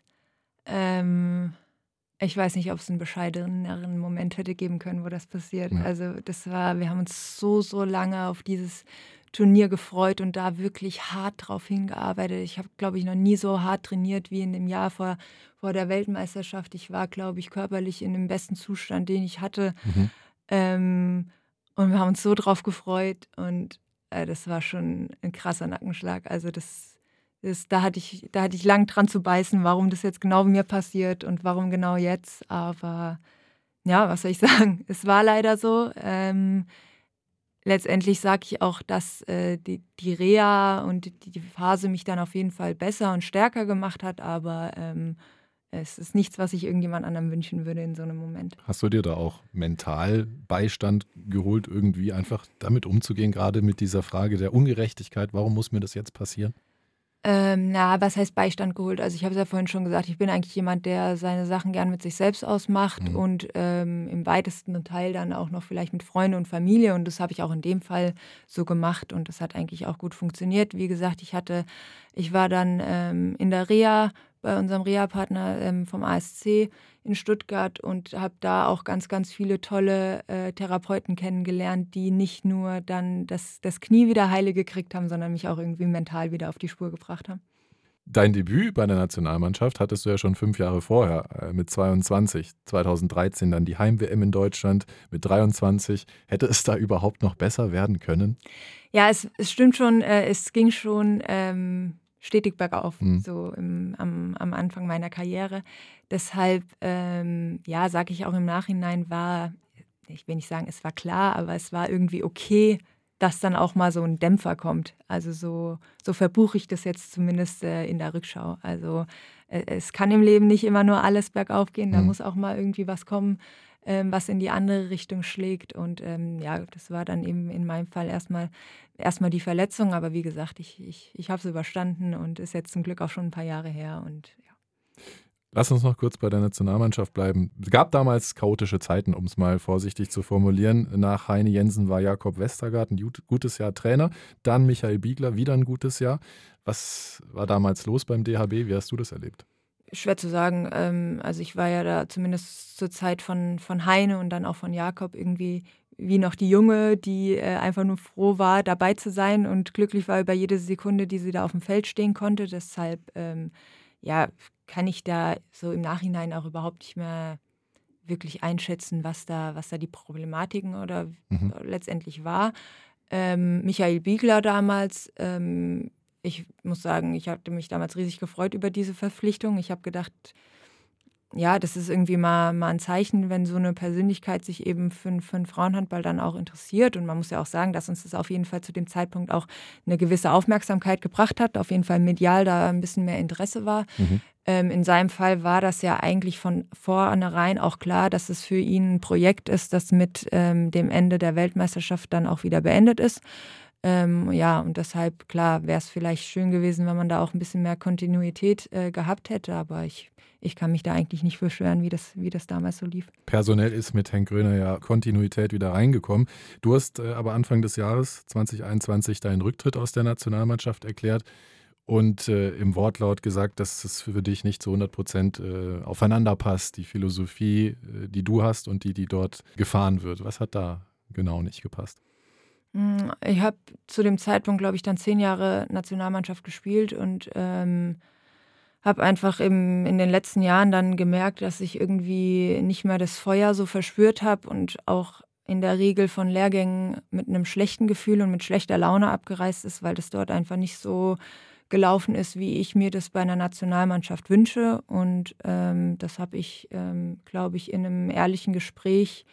Ähm, ich weiß nicht, ob es einen bescheideneren Moment hätte geben können, wo das passiert. Ja. Also das war, wir haben uns so, so lange auf dieses Turnier gefreut und da wirklich hart drauf hingearbeitet. Ich habe, glaube ich, noch nie so hart trainiert wie in dem Jahr vor, vor der Weltmeisterschaft. Ich war, glaube ich, körperlich in dem besten Zustand, den ich hatte. Mhm. Ähm, und wir haben uns so drauf gefreut und äh, das war schon ein krasser Nackenschlag. Also das, das, da hatte ich, da hatte ich lang dran zu beißen, warum das jetzt genau mir passiert und warum genau jetzt. Aber ja, was soll ich [laughs] sagen? Es war leider so. Ähm, letztendlich sage ich auch, dass äh, die, die Reha und die, die Phase mich dann auf jeden Fall besser und stärker gemacht hat, aber ähm, es ist nichts, was ich irgendjemand anderem wünschen würde in so einem Moment. Hast du dir da auch mental Beistand geholt, irgendwie einfach damit umzugehen, gerade mit dieser Frage der Ungerechtigkeit? Warum muss mir das jetzt passieren? Ähm, na, was heißt Beistand geholt? Also ich habe es ja vorhin schon gesagt, ich bin eigentlich jemand, der seine Sachen gern mit sich selbst ausmacht Mhm. und ähm, im weitesten Teil dann auch noch vielleicht mit Freunden und Familie. Und das habe ich auch in dem Fall so gemacht und das hat eigentlich auch gut funktioniert. Wie gesagt, ich hatte, ich war dann ähm, in der Reha bei unserem Reha-Partner ähm, vom ASC in Stuttgart und habe da auch ganz, ganz viele tolle äh, Therapeuten kennengelernt, die nicht nur dann das, das Knie wieder heile gekriegt haben, sondern mich auch irgendwie mental wieder auf die Spur gebracht haben. Dein Debüt bei der Nationalmannschaft hattest du ja schon fünf Jahre vorher, äh, mit 22. 2013 dann die Heim-WM in Deutschland mit 23. Hätte es da überhaupt noch besser werden können? Ja, es, es stimmt schon, äh, es ging schon ähm, stetig bergauf, Mhm. so im, am, am Anfang meiner Karriere. Deshalb, ähm, ja, sage ich auch im Nachhinein, war, ich will nicht sagen, es war klar, aber es war irgendwie okay, dass dann auch mal so ein Dämpfer kommt. Also so, so verbuche ich das jetzt zumindest äh, in der Rückschau. Also äh, es kann im Leben nicht immer nur alles bergauf gehen, da Mhm. muss auch mal irgendwie was kommen, ähm, was in die andere Richtung schlägt. Und ähm, ja, das war dann eben in meinem Fall erstmal erstmal die Verletzung, aber wie gesagt, ich, ich, ich habe es überstanden und ist jetzt zum Glück auch schon ein paar Jahre her. Und ja. Lass uns noch kurz bei der Nationalmannschaft bleiben. Es gab damals chaotische Zeiten, um es mal vorsichtig zu formulieren. Nach Heine Jensen war Jakob Westergaard ein gut- gutes Jahr Trainer, dann Michael Biegler wieder ein gutes Jahr. Was war damals los beim DHB? Wie hast du das erlebt? Schwer zu sagen. Ähm, also ich war ja da zumindest zur Zeit von, von Heine und dann auch von Jakob irgendwie wie noch die Junge, die äh, einfach nur froh war, dabei zu sein und glücklich war über jede Sekunde, die sie da auf dem Feld stehen konnte. Deshalb ähm, ja, kann ich da so im Nachhinein auch überhaupt nicht mehr wirklich einschätzen, was da, was da die Problematiken oder mhm. letztendlich war. Ähm, Michael Biegler damals, ähm, ich muss sagen, ich hatte mich damals riesig gefreut über diese Verpflichtung. Ich habe gedacht, ja, das ist irgendwie mal, mal ein Zeichen, wenn so eine Persönlichkeit sich eben für, für den Frauenhandball dann auch interessiert. Und man muss ja auch sagen, dass uns das auf jeden Fall zu dem Zeitpunkt auch eine gewisse Aufmerksamkeit gebracht hat, auf jeden Fall medial da ein bisschen mehr Interesse war. Mhm. Ähm, in seinem Fall war das ja eigentlich von vornherein auch klar, dass es für ihn ein Projekt ist, das mit ähm, dem Ende der Weltmeisterschaft dann auch wieder beendet ist. Ähm, ja, und deshalb, klar, wäre es vielleicht schön gewesen, wenn man da auch ein bisschen mehr Kontinuität äh, gehabt hätte, aber ich ich kann mich da eigentlich nicht beschweren, wie das, wie das damals so lief. Personell ist mit Henk Gröner ja Kontinuität wieder reingekommen. Du hast äh, aber Anfang des Jahres 2021 deinen Rücktritt aus der Nationalmannschaft erklärt und äh, im Wortlaut gesagt, dass es für dich nicht zu 100 Prozent äh, aufeinander passt, die Philosophie, äh, die du hast und die, die dort gefahren wird. Was hat da genau nicht gepasst? Hm, ich habe zu dem Zeitpunkt, glaube ich, dann zehn Jahre Nationalmannschaft gespielt und ähm, habe einfach im, in den letzten Jahren dann gemerkt, dass ich irgendwie nicht mehr das Feuer so verspürt habe und auch in der Regel von Lehrgängen mit einem schlechten Gefühl und mit schlechter Laune abgereist ist, weil das dort einfach nicht so gelaufen ist, wie ich mir das bei einer Nationalmannschaft wünsche. Und ähm, das habe ich, ähm, glaube ich, in einem ehrlichen Gespräch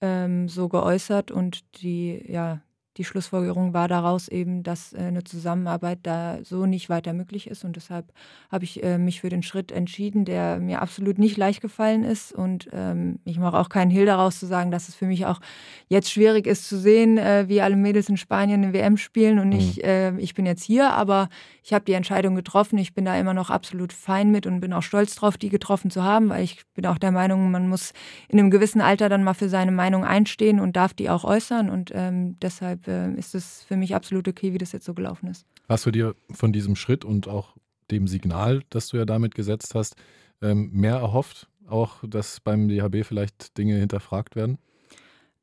ähm, so geäußert. Und die, ja, die Schlussfolgerung war daraus eben, dass äh, eine Zusammenarbeit da so nicht weiter möglich ist. Und deshalb habe ich äh, mich für den Schritt entschieden, der mir absolut nicht leicht gefallen ist. Und ähm, ich mache auch keinen Hehl daraus zu sagen, dass es für mich auch jetzt schwierig ist zu sehen, äh, wie alle Mädels in Spanien eine WM spielen. Und ich, mhm. ich bin jetzt hier, aber ich habe die Entscheidung getroffen. Ich bin da immer noch absolut fein mit und bin auch stolz drauf, die getroffen zu haben, weil ich bin auch der Meinung, man muss in einem gewissen Alter dann mal für seine Meinung einstehen und darf die auch äußern. Und ähm, deshalb äh, ist es für mich absolut okay, wie das jetzt so gelaufen ist. Hast du dir von diesem Schritt und auch dem Signal, das du ja damit gesetzt hast, ähm, mehr erhofft? Auch, dass beim DHB vielleicht Dinge hinterfragt werden?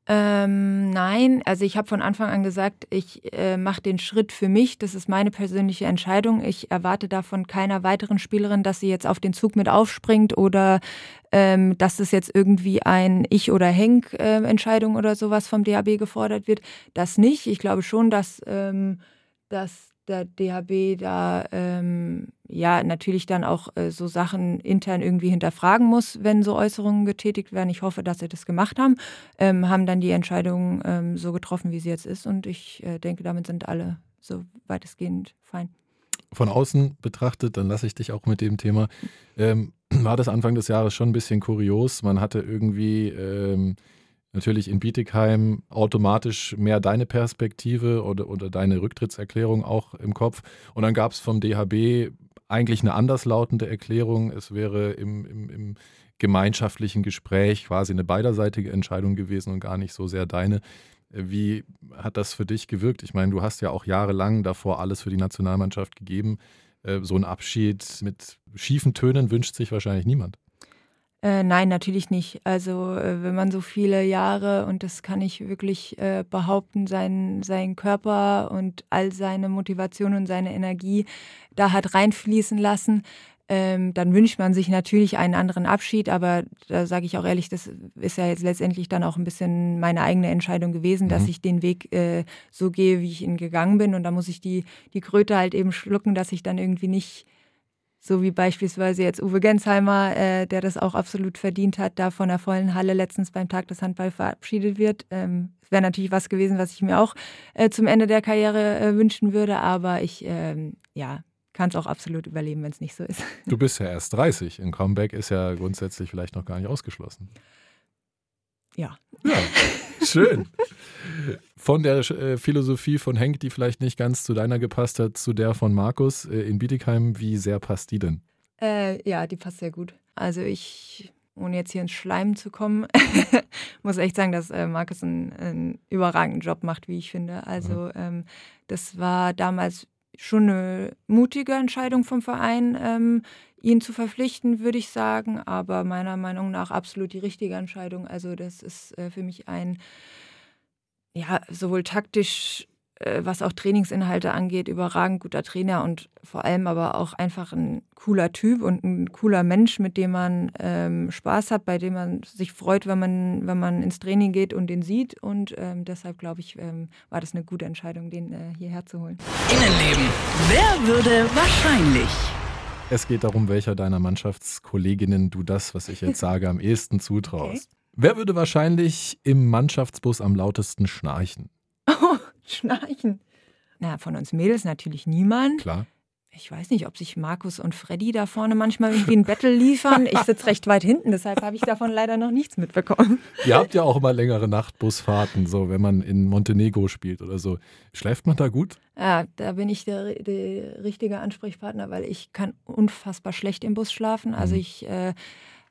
Ähm, nein, also ich habe von Anfang an gesagt, ich äh, mache den Schritt für mich. Das ist meine persönliche Entscheidung. Ich erwarte davon keiner weiteren Spielerin, dass sie jetzt auf den Zug mit aufspringt oder ähm, dass es jetzt irgendwie ein Ich- oder Henk-Entscheidung äh, oder sowas vom DHB gefordert wird. Das nicht. Ich glaube schon, dass, ähm, dass der DHB da ähm, ja natürlich dann auch äh, so Sachen intern irgendwie hinterfragen muss, wenn so Äußerungen getätigt werden. Ich hoffe, dass sie das gemacht haben, ähm, haben dann die Entscheidung ähm, so getroffen, wie sie jetzt ist. Und ich äh, denke, damit sind alle so weitestgehend fein. Von außen betrachtet, dann lasse ich dich auch mit dem Thema, ähm, [clears throat] war das Anfang des Jahres schon ein bisschen kurios. Man hatte irgendwie ähm, natürlich in Bietigheim automatisch mehr deine Perspektive oder, oder deine Rücktrittserklärung auch im Kopf. Und dann gab es vom DHB eigentlich eine anderslautende Erklärung. Es wäre im, im, im gemeinschaftlichen Gespräch quasi eine beiderseitige Entscheidung gewesen und gar nicht so sehr deine. Wie hat das für dich gewirkt? Ich meine, du hast ja auch jahrelang davor alles für die Nationalmannschaft gegeben. Äh, so ein Abschied mit schiefen Tönen wünscht sich wahrscheinlich niemand. Äh, nein, natürlich nicht. Also äh, wenn man so viele Jahre, und das kann ich wirklich äh, behaupten, seinen, seinen Körper und all seine Motivation und seine Energie da hat reinfließen lassen, ähm, dann wünscht man sich natürlich einen anderen Abschied. Aber da sage ich auch ehrlich, das ist ja jetzt letztendlich dann auch ein bisschen meine eigene Entscheidung gewesen, mhm. dass ich den Weg äh, so gehe, wie ich ihn gegangen bin. Und da muss ich die, die Kröte halt eben schlucken, dass ich dann irgendwie nicht so wie beispielsweise jetzt Uwe Gensheimer, äh, der das auch absolut verdient hat, da von der vollen Halle letztens beim Tag des Handball verabschiedet wird. Ähm, Wäre natürlich was gewesen, was ich mir auch äh, zum Ende der Karriere äh, wünschen würde, aber ich ähm, ja, kann es auch absolut überleben, wenn es nicht so ist. [laughs] Du bist ja erst 30. Ein Comeback ist ja grundsätzlich vielleicht noch gar nicht ausgeschlossen. Ja. Ja, [laughs] schön. Von der äh, Philosophie von Henk, die vielleicht nicht ganz zu deiner gepasst hat, zu der von Markus äh, in Bietigheim, wie sehr passt die denn? Äh, ja, die passt sehr gut. Also ich, ohne jetzt hier ins Schleim zu kommen, [laughs] muss echt sagen, dass äh, Markus einen, einen, überragenden Job macht, wie ich finde. Also ähm, das war damals schon eine mutige Entscheidung vom Verein, ähm, ihn zu verpflichten, würde ich sagen, aber meiner Meinung nach absolut die richtige Entscheidung. Also das ist äh, für mich ein, ja, sowohl taktisch äh, was auch Trainingsinhalte angeht, überragend guter Trainer und vor allem aber auch einfach ein cooler Typ und ein cooler Mensch, mit dem man ähm, Spaß hat, bei dem man sich freut, wenn man, wenn man ins Training geht und den sieht. Und ähm, deshalb glaube ich, ähm, war das eine gute Entscheidung, den äh, hierher zu holen. Innenleben. Wer würde wahrscheinlich? Es geht darum, welcher deiner Mannschaftskolleginnen du das, was ich jetzt sage, am ehesten zutraust. [laughs] Okay. Wer würde wahrscheinlich im Mannschaftsbus am lautesten schnarchen? Oh, [laughs] Schnarchen. Na, von uns Mädels natürlich niemand. Klar. Ich weiß nicht, ob sich Markus und Freddy da vorne manchmal irgendwie ein Battle liefern. Ich sitze [laughs] recht weit hinten, deshalb habe ich davon leider noch nichts mitbekommen. Ihr habt ja auch immer längere Nachtbusfahrten, so wenn man in Montenegro spielt oder so. Schläft man da gut? Ja, da bin ich der, der richtige Ansprechpartner, weil ich kann unfassbar schlecht im Bus schlafen. Also mhm. ich äh,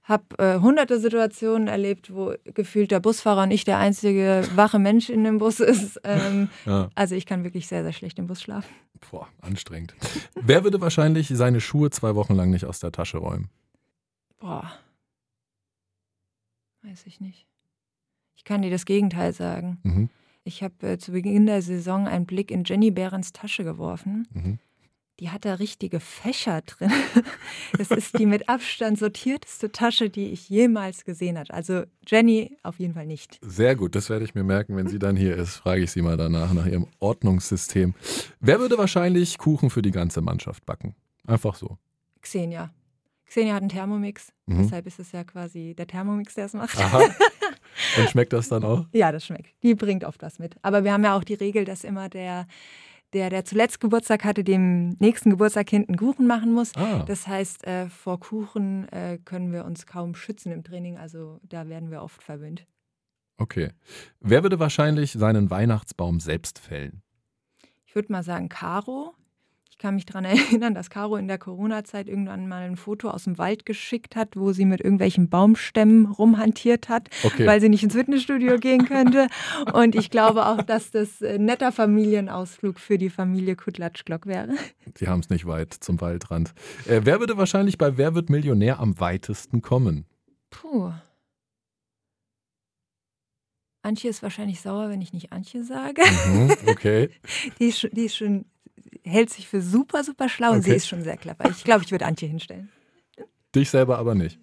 habe äh, hunderte Situationen erlebt, wo gefühlt der Busfahrer nicht der einzige wache Mensch in dem Bus ist. [laughs] Ähm, ja. Also ich kann wirklich sehr, sehr schlecht im Bus schlafen. Boah, anstrengend. Wer würde wahrscheinlich seine Schuhe zwei Wochen lang nicht aus der Tasche räumen? Boah. Weiß ich nicht. Ich kann dir das Gegenteil sagen. Mhm. Ich habe äh, zu Beginn der Saison einen Blick in Jenny Behrens Tasche geworfen. Mhm die hat da richtige Fächer drin. [laughs] Das ist die mit Abstand sortierteste Tasche, die ich jemals gesehen habe. Also Jenny auf jeden Fall nicht. Sehr gut, das werde ich mir merken, wenn sie dann hier ist. Frage ich sie mal danach nach ihrem Ordnungssystem. Wer würde wahrscheinlich Kuchen für die ganze Mannschaft backen? Einfach so. Xenia. Xenia hat einen Thermomix, mhm. deshalb ist es ja quasi der Thermomix, der es macht. Aha. Und schmeckt das dann auch? [laughs] Ja, das schmeckt. Die bringt oft was mit. Aber wir haben ja auch die Regel, dass immer der der, der zuletzt Geburtstag hatte, dem nächsten Geburtstag hinten Kuchen machen muss. Ah. Das heißt, äh, vor Kuchen äh, können wir uns kaum schützen im Training. Also da werden wir oft verwöhnt. Okay. Wer würde wahrscheinlich seinen Weihnachtsbaum selbst fällen? Ich würde mal sagen, Caro kann mich daran [laughs] erinnern, dass Caro in der Corona-Zeit irgendwann mal ein Foto aus dem Wald geschickt hat, wo sie mit irgendwelchen Baumstämmen rumhantiert hat, okay. weil sie nicht ins Fitnessstudio gehen könnte. Und ich glaube auch, dass das ein netter Familienausflug für die Familie Kutlatsch-Glock wäre. Sie haben es nicht weit zum Waldrand. Äh, wer würde wahrscheinlich bei Wer wird Millionär am weitesten kommen? Puh. Antje ist wahrscheinlich sauer, wenn ich nicht Antje sage. Mhm, okay. die, [laughs] ist, die ist schon hält sich für super, super schlau okay. und sie ist schon sehr clever. Ich glaube, ich würde Antje hinstellen. Dich selber aber nicht.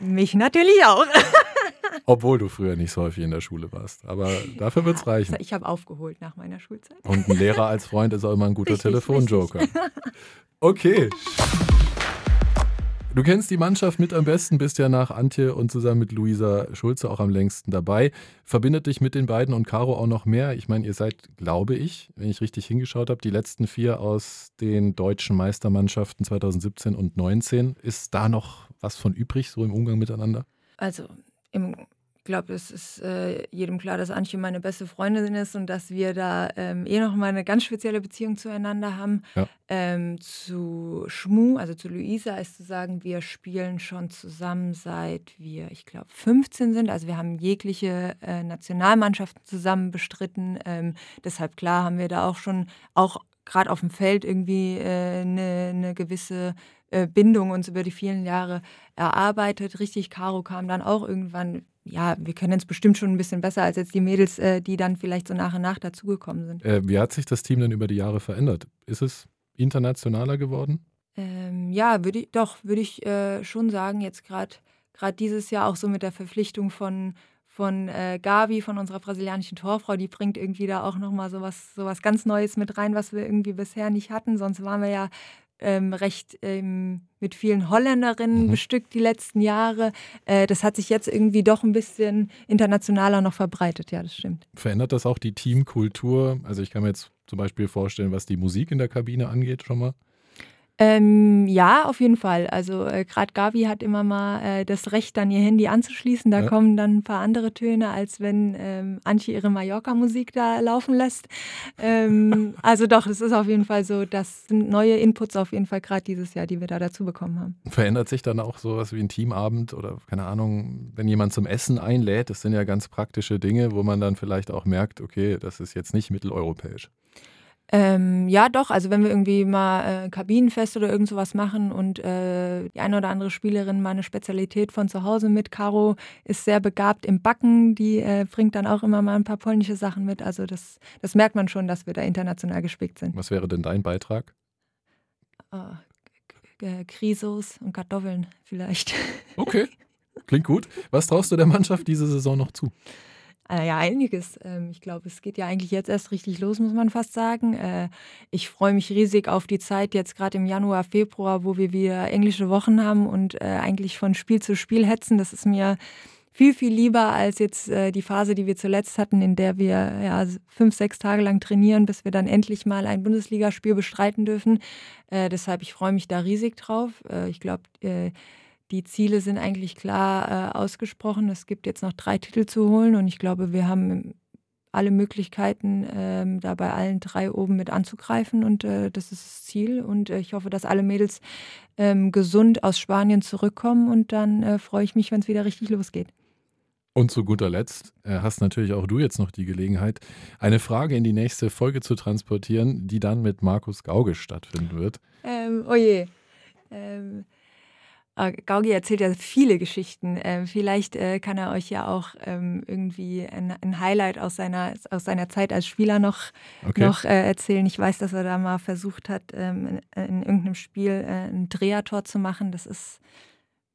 Mich natürlich auch. [laughs] Obwohl du früher nicht so häufig in der Schule warst. Aber dafür wird es reichen. Ich habe aufgeholt nach meiner Schulzeit. Und ein Lehrer als Freund ist auch immer ein guter Telefonjoker. Okay. [laughs] Du kennst die Mannschaft mit am besten, bist ja nach Antje und zusammen mit Luisa Schulze auch am längsten dabei. Verbindet dich mit den beiden und Caro auch noch mehr? Ich meine, ihr seid, glaube ich, wenn ich richtig hingeschaut habe, die letzten vier aus den deutschen Meistermannschaften 2017 und 2019. Ist da noch was von übrig, so im Umgang miteinander? Also im glaube, es ist äh, jedem klar, dass Antje meine beste Freundin ist und dass wir da ähm, eh noch mal eine ganz spezielle Beziehung zueinander haben. Ja. Ähm, zu Schmu, also zu Luisa, ist zu sagen, wir spielen schon zusammen seit wir, ich glaube, 15 sind. Also wir haben jegliche äh, Nationalmannschaften zusammen bestritten. Ähm, deshalb klar haben wir da auch schon, auch gerade auf dem Feld irgendwie äh, eine, eine gewisse äh, Bindung uns über die vielen Jahre erarbeitet. Richtig, Caro kam dann auch irgendwann ja, wir können es bestimmt schon ein bisschen besser als jetzt die Mädels, äh, die dann vielleicht so nach und nach dazugekommen sind. Äh, wie hat sich das Team denn über die Jahre verändert? Ist es internationaler geworden? Ähm, ja, würde ich, doch, würde ich äh, schon sagen, jetzt gerade dieses Jahr auch so mit der Verpflichtung von, von äh, Gavi, von unserer brasilianischen Torfrau, die bringt irgendwie da auch nochmal so was, so was ganz Neues mit rein, was wir irgendwie bisher nicht hatten. Sonst waren wir ja ähm, recht ähm, mit vielen Holländerinnen mhm. bestückt die letzten Jahre. Äh, das hat sich jetzt irgendwie doch ein bisschen internationaler noch verbreitet, ja, das stimmt. Verändert das auch die Teamkultur? Also ich kann mir jetzt zum Beispiel vorstellen, was die Musik in der Kabine angeht, schon mal. Ähm, ja, auf jeden Fall. Also äh, gerade Gavi hat immer mal äh, das Recht, dann ihr Handy anzuschließen. Da ja. kommen dann ein paar andere Töne, als wenn ähm, Antje ihre Mallorca-Musik da laufen lässt. Ähm, [laughs] also doch, es ist auf jeden Fall so, das sind neue Inputs auf jeden Fall gerade dieses Jahr, die wir da dazu bekommen haben. Verändert sich dann auch sowas wie ein Teamabend oder keine Ahnung, wenn jemand zum Essen einlädt? Das sind ja ganz praktische Dinge, wo man dann vielleicht auch merkt, okay, das ist jetzt nicht mitteleuropäisch. Ähm, ja, doch. Also wenn wir irgendwie mal äh, Kabinenfest oder irgend sowas machen und äh, die eine oder andere Spielerin mal eine Spezialität von zu Hause mit. Caro ist sehr begabt im Backen. Die äh, bringt dann auch immer mal ein paar polnische Sachen mit. Also das, das merkt man schon, dass wir da international gespickt sind. Was wäre denn dein Beitrag? Oh, Krisos und Kartoffeln vielleicht. Okay, [laughs] klingt gut. Was traust du der Mannschaft diese Saison noch zu? Äh, ja, einiges. Ähm, ich glaube, es geht ja eigentlich jetzt erst richtig los, muss man fast sagen. Äh, ich freue mich riesig auf die Zeit jetzt gerade im Januar, Februar, wo wir wieder englische Wochen haben und äh, eigentlich von Spiel zu Spiel hetzen. Das ist mir viel, viel lieber als jetzt die Phase, die wir zuletzt hatten, in der wir ja, fünf, sechs Tage lang trainieren, bis wir dann endlich mal ein Bundesligaspiel bestreiten dürfen. deshalb, ich freue mich da riesig drauf. ich glaube, die Ziele sind eigentlich klar äh, ausgesprochen. Es gibt jetzt noch drei Titel zu holen und ich glaube, wir haben alle Möglichkeiten, ähm, da bei allen drei oben mit anzugreifen und äh, das ist das Ziel. Und äh, ich hoffe, dass alle Mädels ähm, gesund aus Spanien zurückkommen und dann äh, freue ich mich, wenn es wieder richtig losgeht. Und zu guter Letzt äh, hast natürlich auch du jetzt noch die Gelegenheit, eine Frage in die nächste Folge zu transportieren, die dann mit Markus Gauge stattfinden wird. Ähm, oh je. Ähm, äh, Gaugi erzählt ja viele Geschichten. Äh, vielleicht äh, kann er euch ja auch ähm, irgendwie ein, ein, Highlight aus seiner, aus seiner Zeit als Spieler noch, okay. noch äh, erzählen. Ich weiß, dass er da mal versucht hat, ähm, in, in, irgendeinem Spiel äh, ein Drehertor zu machen. Das ist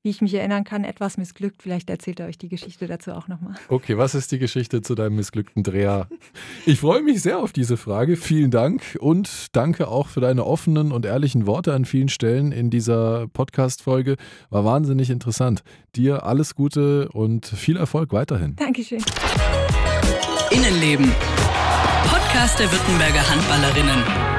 wie ich mich erinnern kann, etwas missglückt. Vielleicht erzählt er euch die Geschichte dazu auch nochmal. Okay, was ist die Geschichte zu deinem missglückten Dreher? Ich freue mich sehr auf diese Frage. Vielen Dank und danke auch für deine offenen und ehrlichen Worte an vielen Stellen in dieser Podcast-Folge. War wahnsinnig interessant. Dir alles Gute und viel Erfolg weiterhin. Dankeschön. Innenleben. Podcast der Württemberger Handballerinnen.